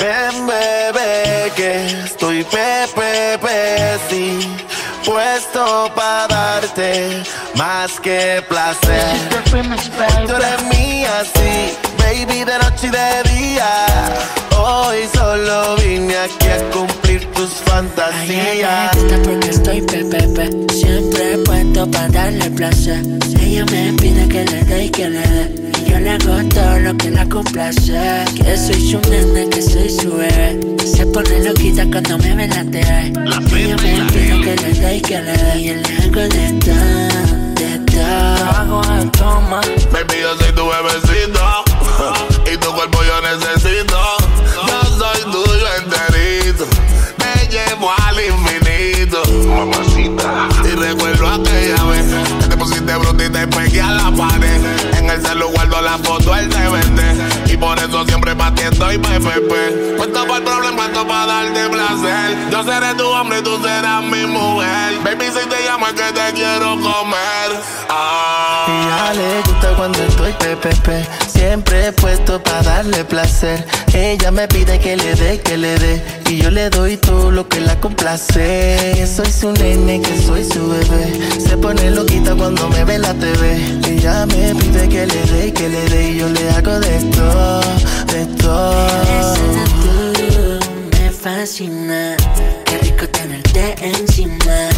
Ven, bebé, que estoy pepe, pe, sí, puesto para darte más que placer. Tú eres mía, sí, baby, de noche y de día. Hoy solo vine aquí a cumplir tus fantasías. Ay, me porque estoy pepepe, siempre puesto para darle placer. Ella me pide que le dé y que le dé. Le hago todo lo que la complace. Que soy su nene, que soy su bebé. Se pone loquita cuando me ve la TV. Ella me pide que le dé y que le dé. Y yo le hago de todo, de todo. Hago de toma. Baby, yo soy tu bebecito. y tu cuerpo yo necesito. Yo soy tuyo enterito. Me llevo al infinito. Mamacita. Y recuerdo la foto, vende. Y por eso siempre pa' ti estoy PPP. Puesto por el problema, esto para darte placer. Yo seré tu hombre y tú serás mi mujer. Baby, si te llamo es que te quiero comer. Ah. Y a le gusta cuando estoy pepepe, siempre puesto para darle placer. Ella me pide que le dé, que le dé, y yo le doy todo lo que la complace. Soy su nene, que soy su bebé. Se pone loquita cuando me ve la TV. Ella me pide que le dé, que le dé, y yo le hago de todo, de todo. tú me fascina. Qué rico tenerte encima.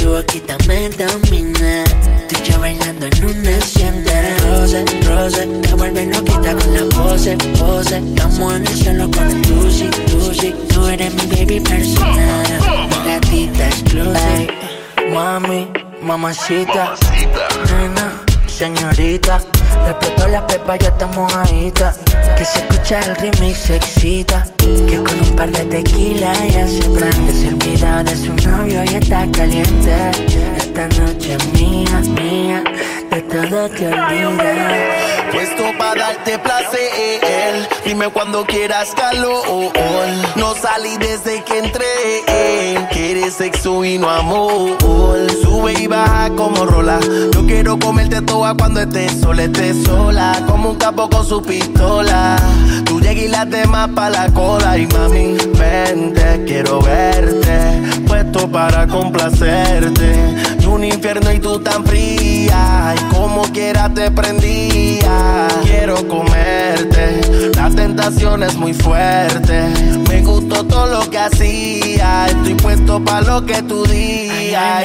Tu boquita me domina. Tú y yo bailando en una hacienda. Rose, rose, te vuelve loquita con la pose, pose. Estamos en el cielo con el Lucy, Lucy. Tú eres mi baby personal. Mi gatita exclusive. Mami, mamacita. Nena, señorita. Le explotó la pepa, ya estamos mojadita. Que se escucha el remix, se excita. Que con un par de tequila ya se prende. Se olvida de su novio y está caliente. Esta noche es mía, mía. De todo te olvidas. Puesto para darte placer. Dime cuando quieras calor. No salí desde que entré. Quieres sexo y no amor. Sube y baja como rola. Yo quiero comerte toda cuando estés sola, estés sola. Como un capo con su pistola. Tú llegas y las demás pa' la cola. Y mami, vente, quiero verte. Puesto para complacerte. Y un infierno y tú tan fría. Y como quiera te prendía. Quiero comerte. La tentación es muy fuerte. Me gustó todo lo que hacía. Estoy puesto para lo que tú digas.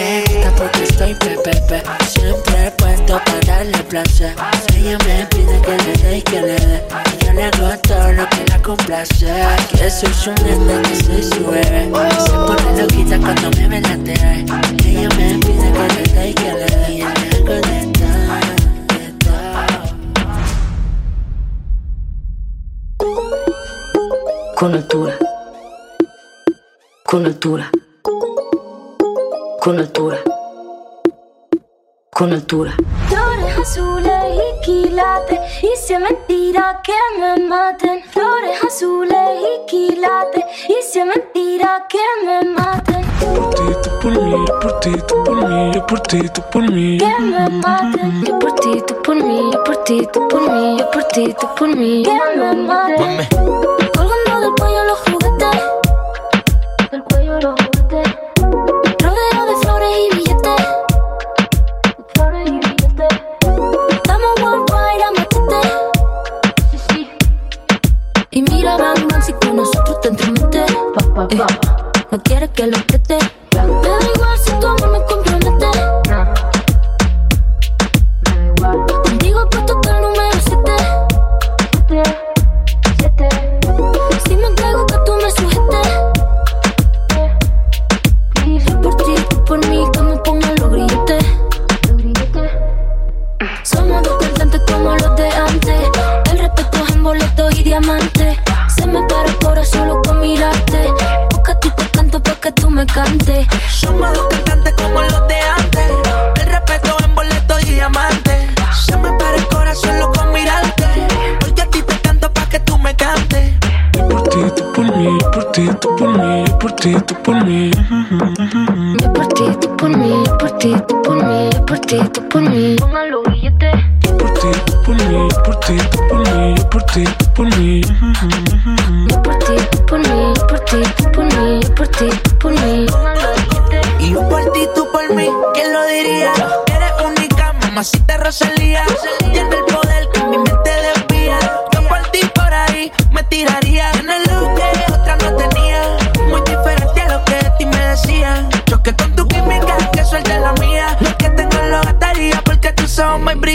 Porque estoy pepepe Siempre puesto para darle placer Ella me pide que le dé y que le dé Y yo le hago todo lo que la complace Que soy su nena, que soy su bebé Se pone loquita cuando me ve en la TV Ella me pide que le dé y que le dé Y yo le hago de Con altura. Con altura. Con altura. Con altura. Flores azules y quilates Y si es mentira que me maten Flores azules y quilates Y si es mentira que me maten Por ti, tú por mí, yo por ti, tú por mí, yo por ti, tú por mí. Que me maten Yo por ti, tú por mí, yo por ti, tú por mí, yo por ti, tú por mí. Que me maten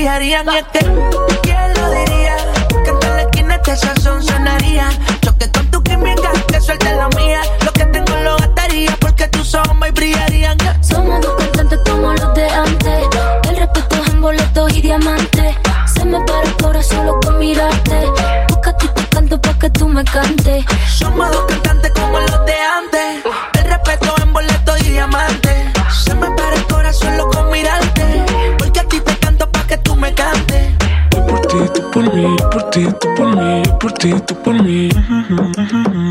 brillarían. Y es que, ¿quién lo diría? Que en la esquina este sazón sonaría. Choque con tu química, que suelte la mía. Lo que tengo lo gastaría porque tus ojos me brillarían. Somos dos cantantes como los de antes. El respeto es en boletos y diamantes. Se me para el corazón solo con mirarte. Busca a ti te canto pa' que tú me cantes. Somos dos cantantes como los de por ti, tú por mí, yo por ti, tú por mí.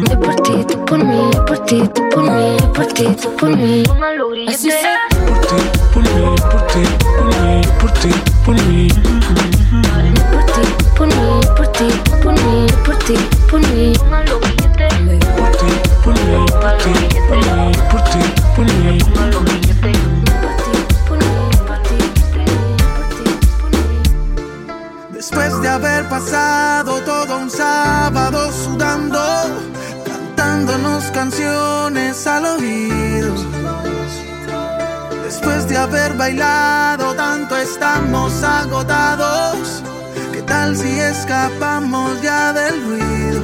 Yo por ti, tú por mí, yo por ti, tú por mí, yo por ti, tú por mí. Así sea. Por ti, por mí, por ti, por mí, yo por ti, por mí. Por ti, por mí, por ti, por mí, por ti, por mí. Bailado tanto estamos agotados. ¿Qué tal si escapamos ya del ruido?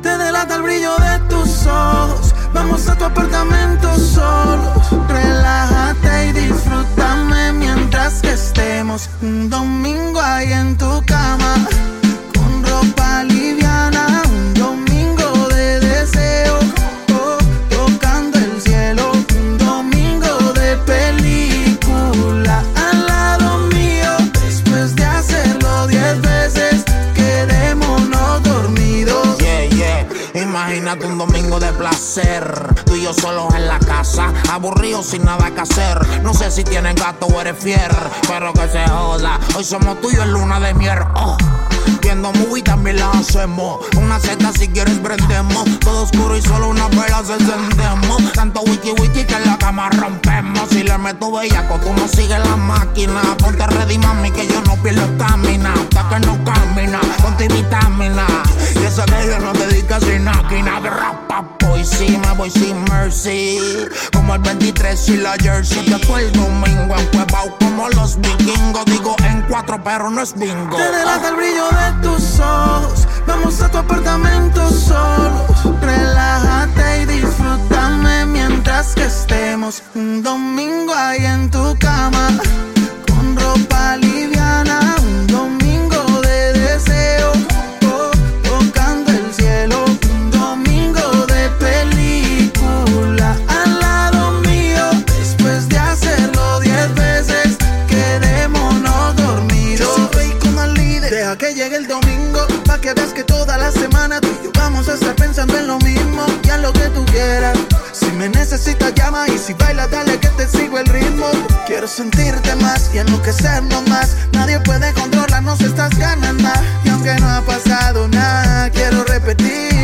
Te delata el brillo de tus ojos. Vamos a tu apartamento solos. Relájate y disfrútame mientras que estemos un domingo ahí en tu cama. Un domingo de placer. Tú y yo solos en la casa, aburridos sin nada que hacer. No sé si tienes gato o eres fier, pero que se joda. Hoy somos tuyos en luna de miel. Oh. Viendo movie también la hacemos. Una seta si quieres prendemos. Todo oscuro y solo una vela se encendemos. Tanto wiki wiki que en la cama rompemos. Si le meto bellaco, tú no sigues la máquina. Ponte ready, mami, que yo no pierdo estamina. Hasta que no camina, ponte vitamina. Y eso que yo no te di casi máquina. Rapa, voy sí, me voy sin mercy. Como el 23 y la jersey. Que fue el domingo en Cuevao como los vikingos. Digo en cuatro, pero no es bingo. Te delata el brillo de tus ojos. Vamos a tu apartamento solos. Relájate y disfrútame mientras que estemos un domingo ahí en tu cama. Con ropa liviana, estar pensando en lo mismo y en lo que tú quieras. Si me necesitas, llama y si bailas, dale que te sigo el ritmo. Quiero sentirte más y enloquecernos más. Nadie puede controlarnos estas ganas más. Y aunque no ha pasado nada, quiero repetir.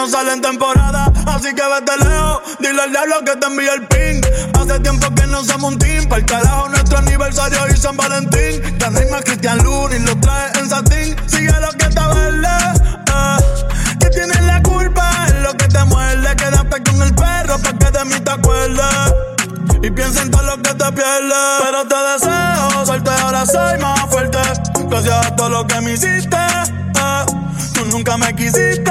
No sale en temporada Así que vete lejos, dile al diablo que te envíe el ping Hace tiempo que no somos un team Para el carajo nuestro aniversario y San Valentín hay más Cristian Luna y lo trae en satín Sigue lo que está verde, eh que tienes la culpa es lo que te muerde. Quédate con el perro pa' que de mí te acuerdes. Y piensa en todo lo que te pierdes. Pero te deseo suerte, ahora soy más fuerte. Gracias a todo lo que me hiciste. eh. Tú nunca me quisiste.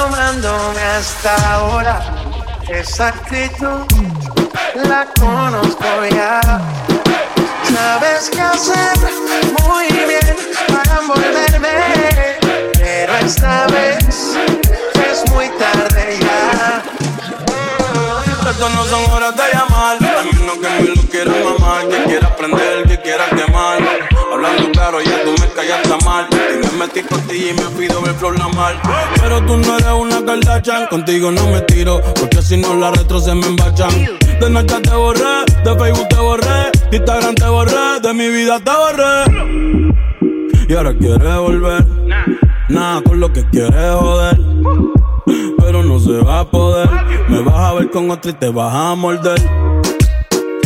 Llamándome hasta ahora? Esa actitud la conozco ya. Sabes qué hacer muy bien para envolverme, pero esta vez es muy tarde ya. Estas no son horas de llamar. A menos que me lo quieras mamar. Que quiera prender, que quiera quemar. Hablando claro, ya tú me callaste mal. Y me metí contigo y me pido ver flor la mal. Pero tú no eres una Kardashian. Contigo no me tiro. Porque si no la retro se me embachan. De Snapchat te borré, de Facebook te borré, de Instagram te borré, de mi vida te borré. Y ahora quieres volver. Nada con lo que quieres joder. Pero no se va a poder. Me vas a ver con otro y te vas a morder.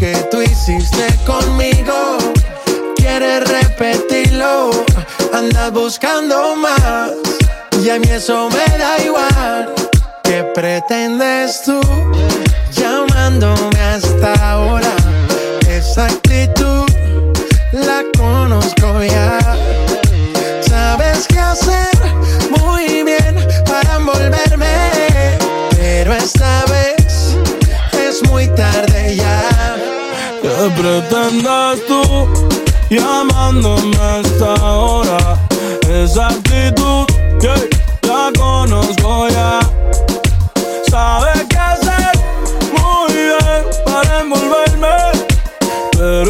que tú hiciste conmigo. Quieres repetirlo, andas buscando más. Y a mí eso me da igual. ¿Qué pretendes tú llamándome hasta ahora? Esa actitud la conozco ya. ¿Qué pretendes tú llamándome a esta hora? Esa actitud que ya conozco ya. Sabe qué hacer muy bien para envolverme, pero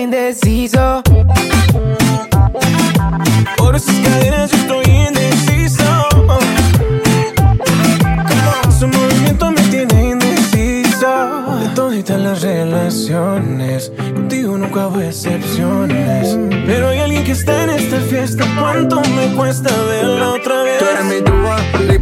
Indeciso. Por esas cadenas yo estoy indeciso. Su movimiento me tiene indeciso. De toditas las relaciones, contigo nunca hubo excepciones. Pero hay alguien que está en esta fiesta. ¿Cuánto me cuesta verla otra vez? Tú eres mi tuba,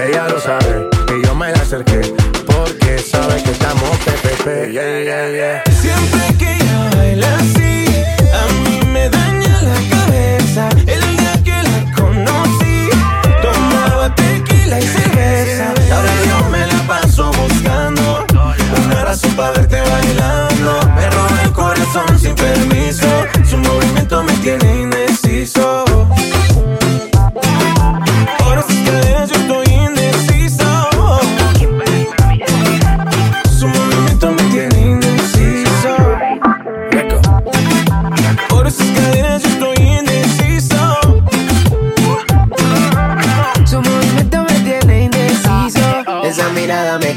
Ella lo sabe y yo me la acerqué porque sabe que estamos PPP. Yeah, yeah, yeah. Siempre que ella baila así, a mí me daña la cabeza. El día que la conocí, tomaba tequila y cerveza. Ahora yo me la paso buscando una razón para verte bailando.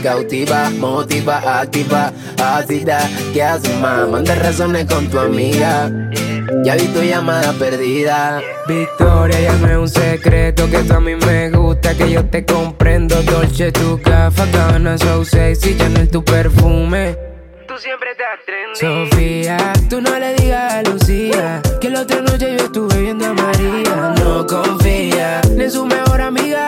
Cautiva, motiva, activa, ácida. ¿Qué haces, más? Manda razones con tu amiga. Ya vi tu llamada perdida. Victoria, llame un secreto que tú a mí me gusta, que yo te comprendo. Dolce, tu café, gana, so sexy, Chanel, tu perfume. Tú siempre te trendy. Sofía, tú no le digas a Lucía que la otra noche yo estuve viendo a María. No confía ni en su mejor amiga,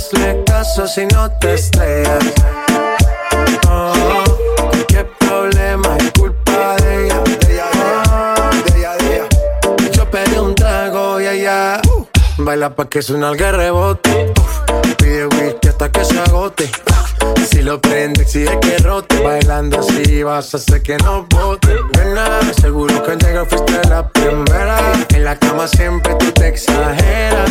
Hazle caso si no te estrellas. Oh, qué problema es culpa de ella. Ah, Yo pedí un trago y ella baila pa' que suena el rebote. Pide whisky hasta que se agote. Si lo prende, exige que rote. Bailando así vas a hacer que no bote. Nena, seguro que al llegar fuiste la primera. En la cama siempre tú te exageras.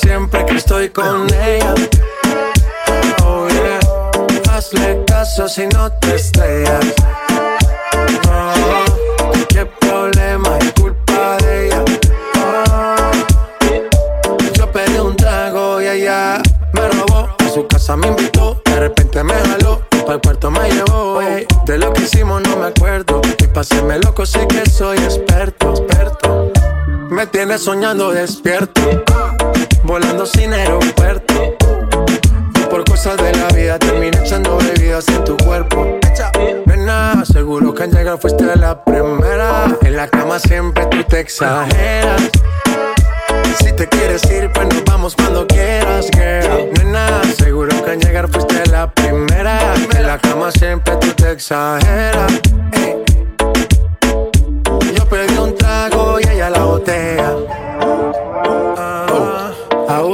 siempre que estoy con ella. Oh yeah, hazle caso si no te estrellas. Oh, qué problema es culpa de ella. Oh, yo pedí un trago y ella me robó. A su casa me invitó, de repente me jaló. El cuarto me llevó. ey. De lo que hicimos no me acuerdo. Y paséme loco, sé que soy experto, experto. Me tienes soñando despierto, volando sin aeropuerto. Y por cosas de la vida terminé echando bebidas en tu cuerpo. Nena, seguro que al llegar fuiste la primera. En la cama siempre tú te exageras. Si te quieres ir, pues nos vamos cuando quieras, girl. Nena, seguro que al llegar fuiste la primera. En la cama siempre tú te exageras. Yo pedí un trago y ella la botella.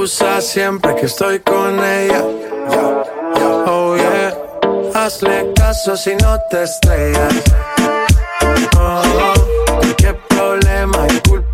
Abusa siempre que estoy con ella. Oh yeah, hazle caso si no te estrellas. Oh, qué problema es culpa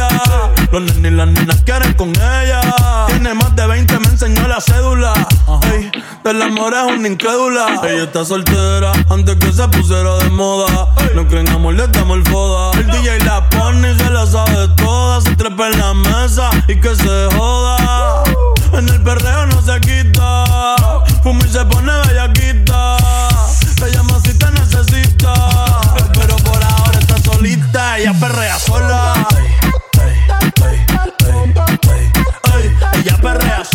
Los nenes y las nenas quieren con ella. Tiene más de 20, me enseñó la cédula. Ey, del amor es una incrédula. Ella está soltera antes que se pusiera de moda. No creen amor, le damos el foda. El DJ la pone y se la sabe toda. Se trepa en la mesa y que se joda. En el perreo no se quita. Fuma y se pone bellaquita. Te llama si te necesita. Pero por ahora está solita. Ella perrea sola.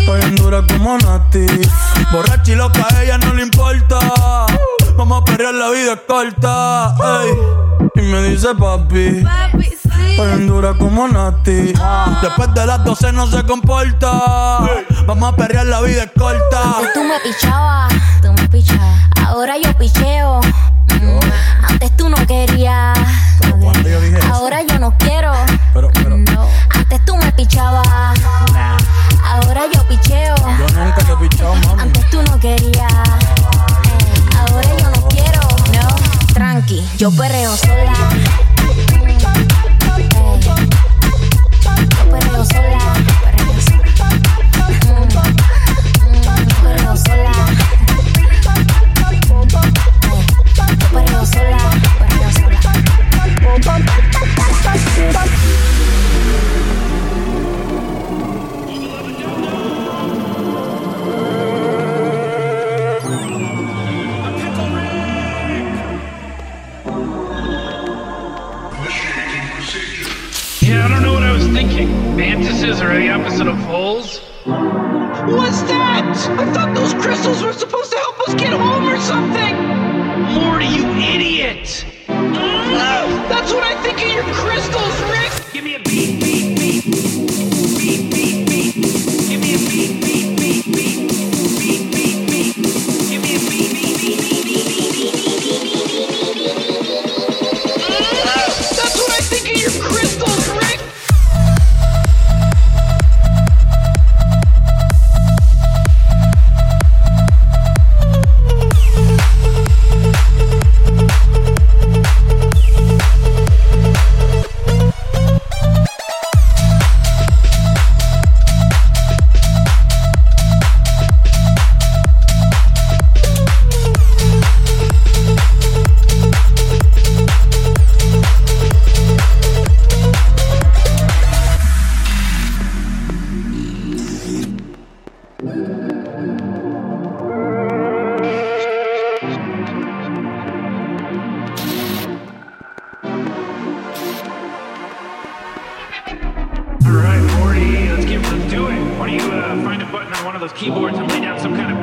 estoy en dura como Nati. Borracha y loca, a ella no le importa. Vamos a perrear, la vida es corta. ey. Y me dice papi, estoy en dura como Nati. Después de las 12 no se comporta. Vamos a perrear, la vida es corta. Antes tú me pichabas, tú me pichabas. Ahora yo picheo. Mm, Antes tú no querías. Ahora yo no quiero. Yo perreo sola. Those keyboards and lay down some kind of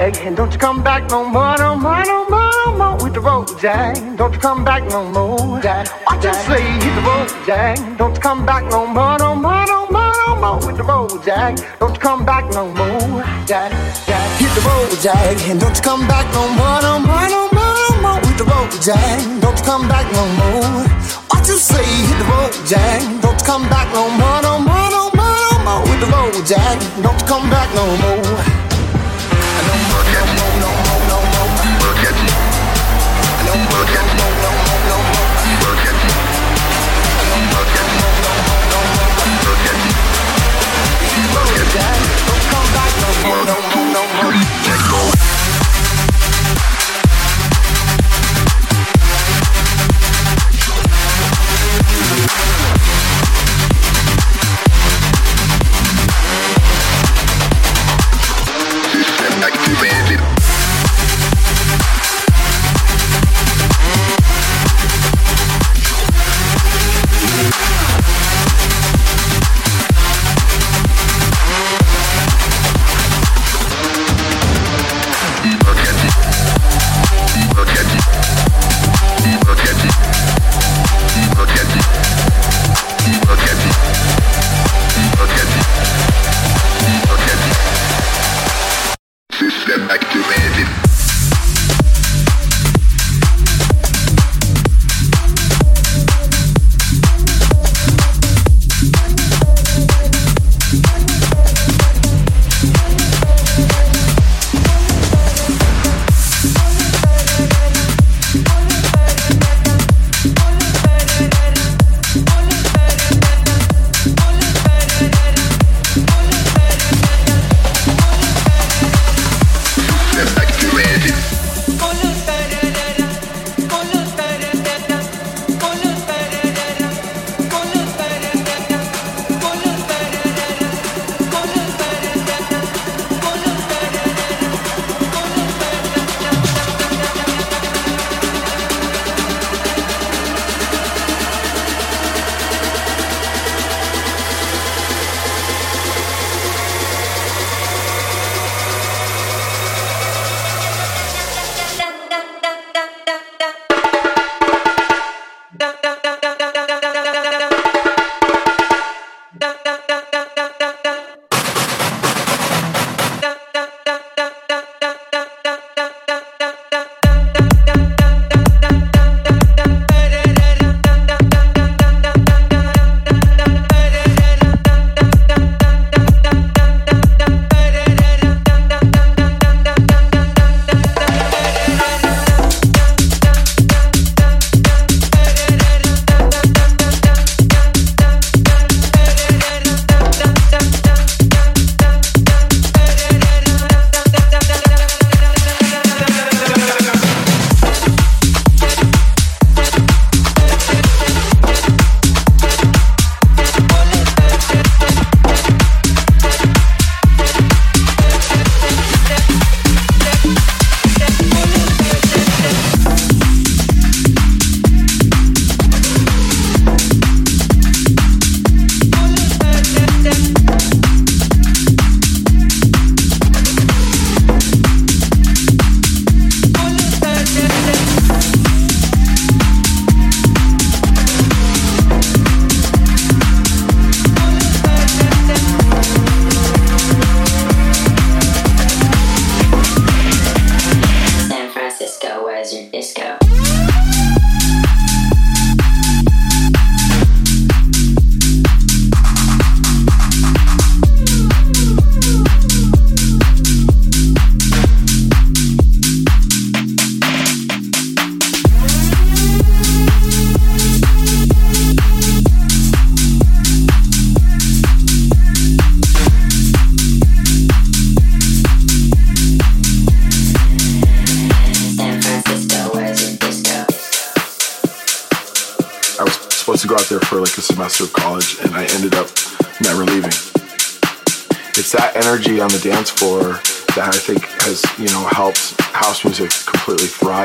Jack, and don't you come back no more, no more, no more, no more. With the road, Jack, don't you come back no more, Jack. Watch your sleigh, hit the road, Jack, don't you come back no more, no more, no more, no more. With the road, Jack, don't you come back no more, Jack, Jack, hit the road, Jack, and don't you come back no more, no more, no more, no more. With the road, Jack, don't you come back no more. Watch your sleigh, hit the road, Jack, don't you come back no more, no more, no more no more with the road, Jack. Don't you come back no more. No.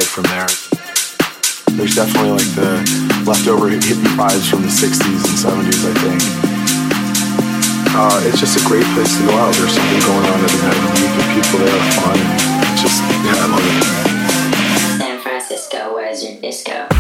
from there. There's definitely like the leftover hippie vibes from the 60s and 70s, I think. Uh, it's just a great place to go out. There's something going on every night. You meet people there, fun. Just, yeah, I love it. San Francisco, where's your disco?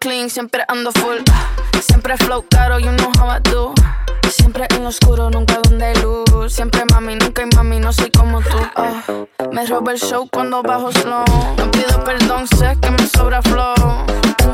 Siempre ando full. Siempre flow caro, you know how I do. Siempre en lo oscuro, nunca donde luz. Siempre mami, nunca hay mami, no soy como tú. Ah, me robo el show cuando bajo slow. No pido perdón, sé que me sobra flow.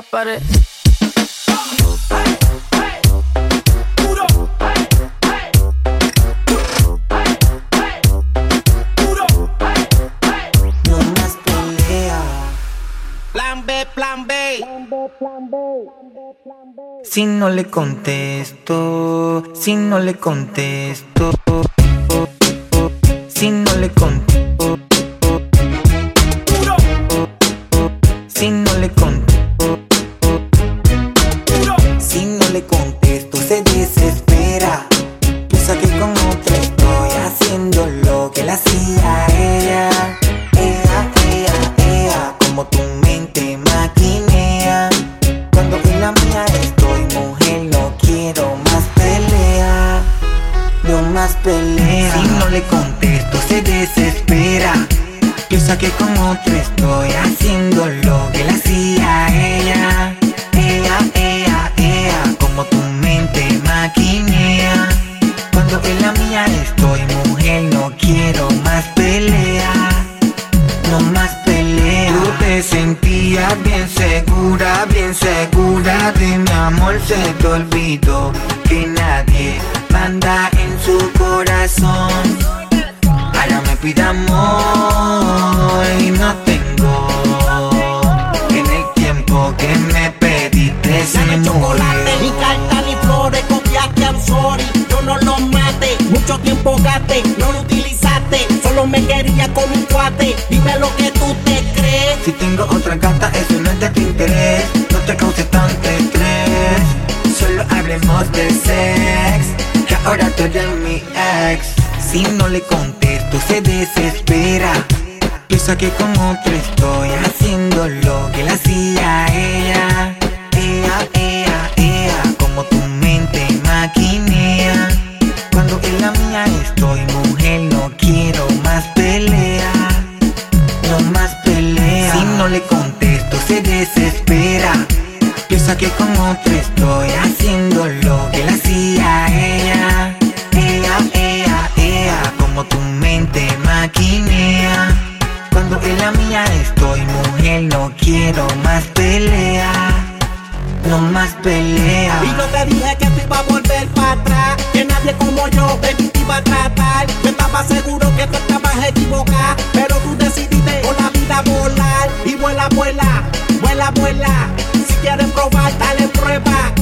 la pared. No más pelea. Plan B, plan B. Si no le contesto, si no le contesto, si no le contesto, Y no te dije que tú ibas a volver para atrás, que nadie como yo de ti te iba a tratar. Yo estaba seguro que tú estabas equivocada, pero tú decidiste con la vida volar. Y vuela, vuela, vuela, vuela. Si quieres probar, dale prueba.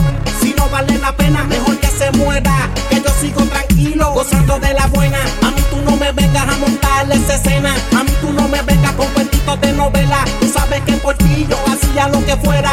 Si no vale la pena, mejor que se muera. Que yo sigo tranquilo, gozando de la buena. A mí tú no me vengas a montarle esa escena. A mí tú no me vengas con cuentitos de novela. Tú sabes que por ti yo hacía lo que fuera.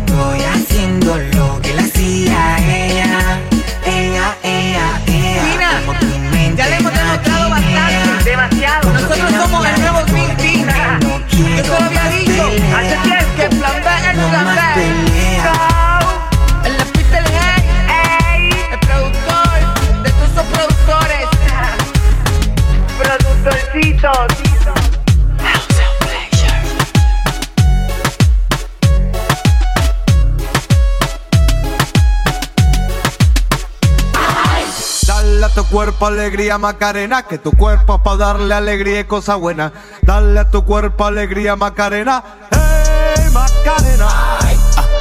cuerpo alegría Macarena, que tu cuerpo es para darle alegría y cosa buena. Dale a tu cuerpo alegría Macarena, hey Macarena.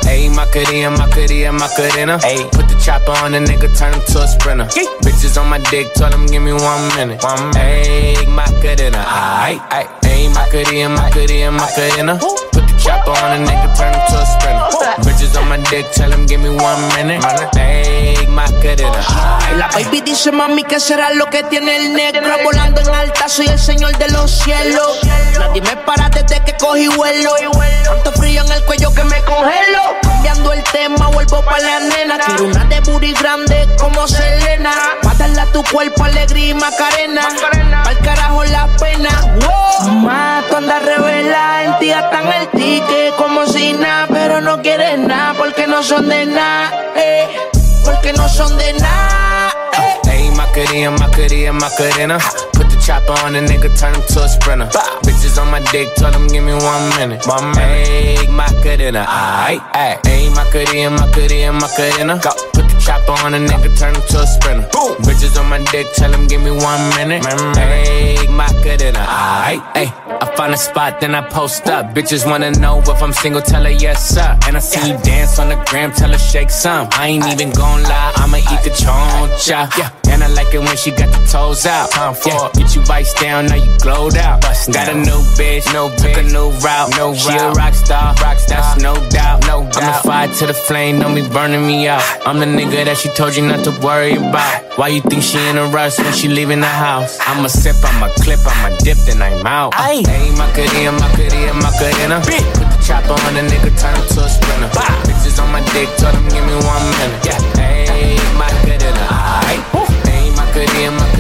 Ayy, Macarena, Macarena, Macarena. Ayy, put the chopper on the nigga, turn him to a sprinter. Bitches on my dick, tell him give me one minute. One Ayy, Macarena. Ayy, ayy, ayy, Macarena, Macarena, Macarena. Put the chopper on the nigga, turn him to a sprinter. Bitches on my dick, tell him give me one minute. Ayy, Macarena. Ay, La baby dice mami que será lo que tiene el negro Volando en alta soy el señor de los cielos. Nadie me para desde que cogí vuelo. Tanto frío en el cuello que me congelo. Cambiando el tema vuelvo pa' la nena. Quiero una de booty grande como Selena. Pa' tu cuerpo alegría y macarena. Pa'l carajo la pena. Tú andas revela En ti gastan el ticket como si nada Pero no quieres nada porque no son de nada eh, Porque no son de nada Ayy, Macarena, Macarena, Macarena. Put the chopper on the nigga, turn him to a sprinter. Bitches on my dick, tell him give me one minute. One minute. Ayy, Macarena. Ayy, ayy. Ayy, Macarena, Macarena, Macarena. Go. Put the chopper on the nigga, turn him to a sprinter. Boom. Bitches on my dick, tell him give me one minute. Ayy, Macarena. Ayy, ayy. I find a spot, then I post up. Bitches wanna know if I'm single, tell her yes, sir. And I see you dance on the gram, tell her shake some. I ain't even gon' lie, I'ma eat the choncha. Yeah, and I like it when she got the toes out. Time for it. Get you vice down, now you glowed out. Got a new bitch, no took a new route. No she a rock star, rock star, that's no doubt. No doubt. I'm a fire to the flame, don't be burning me out. I'm the nigga that she told you not to worry about. Why you think she in a rush when she leaving the house? I'ma sip, I'ma clip, I'ma dip, then I'm out. Ayy, Macarena, Macarena, Macarena. Put the chopper on the nigga, turn him to a sprinter. Bitches on my dick, tell them give me one minute. Yeah, ayy, Macarena. Ayy, ayy, Macarena, Macarena, Macarena.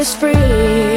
is free.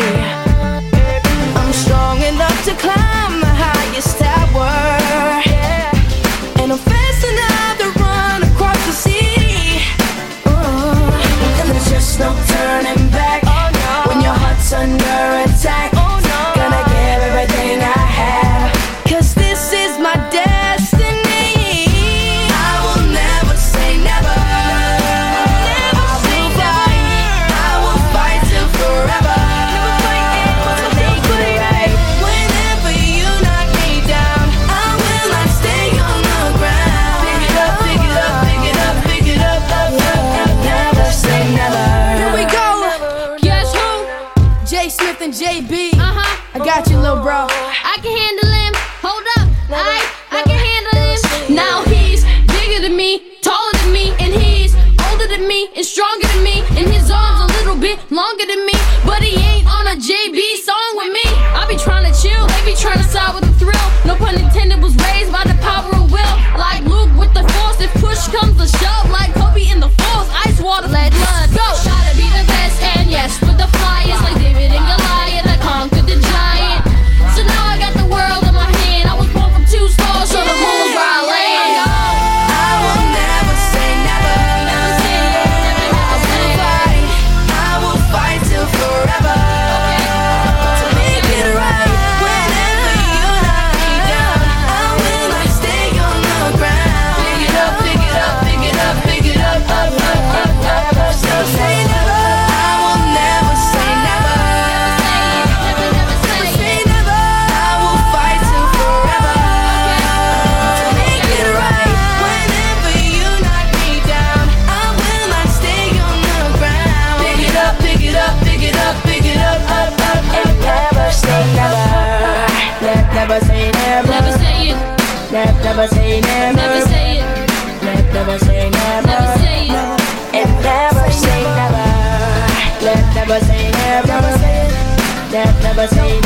Comes to shove, like never say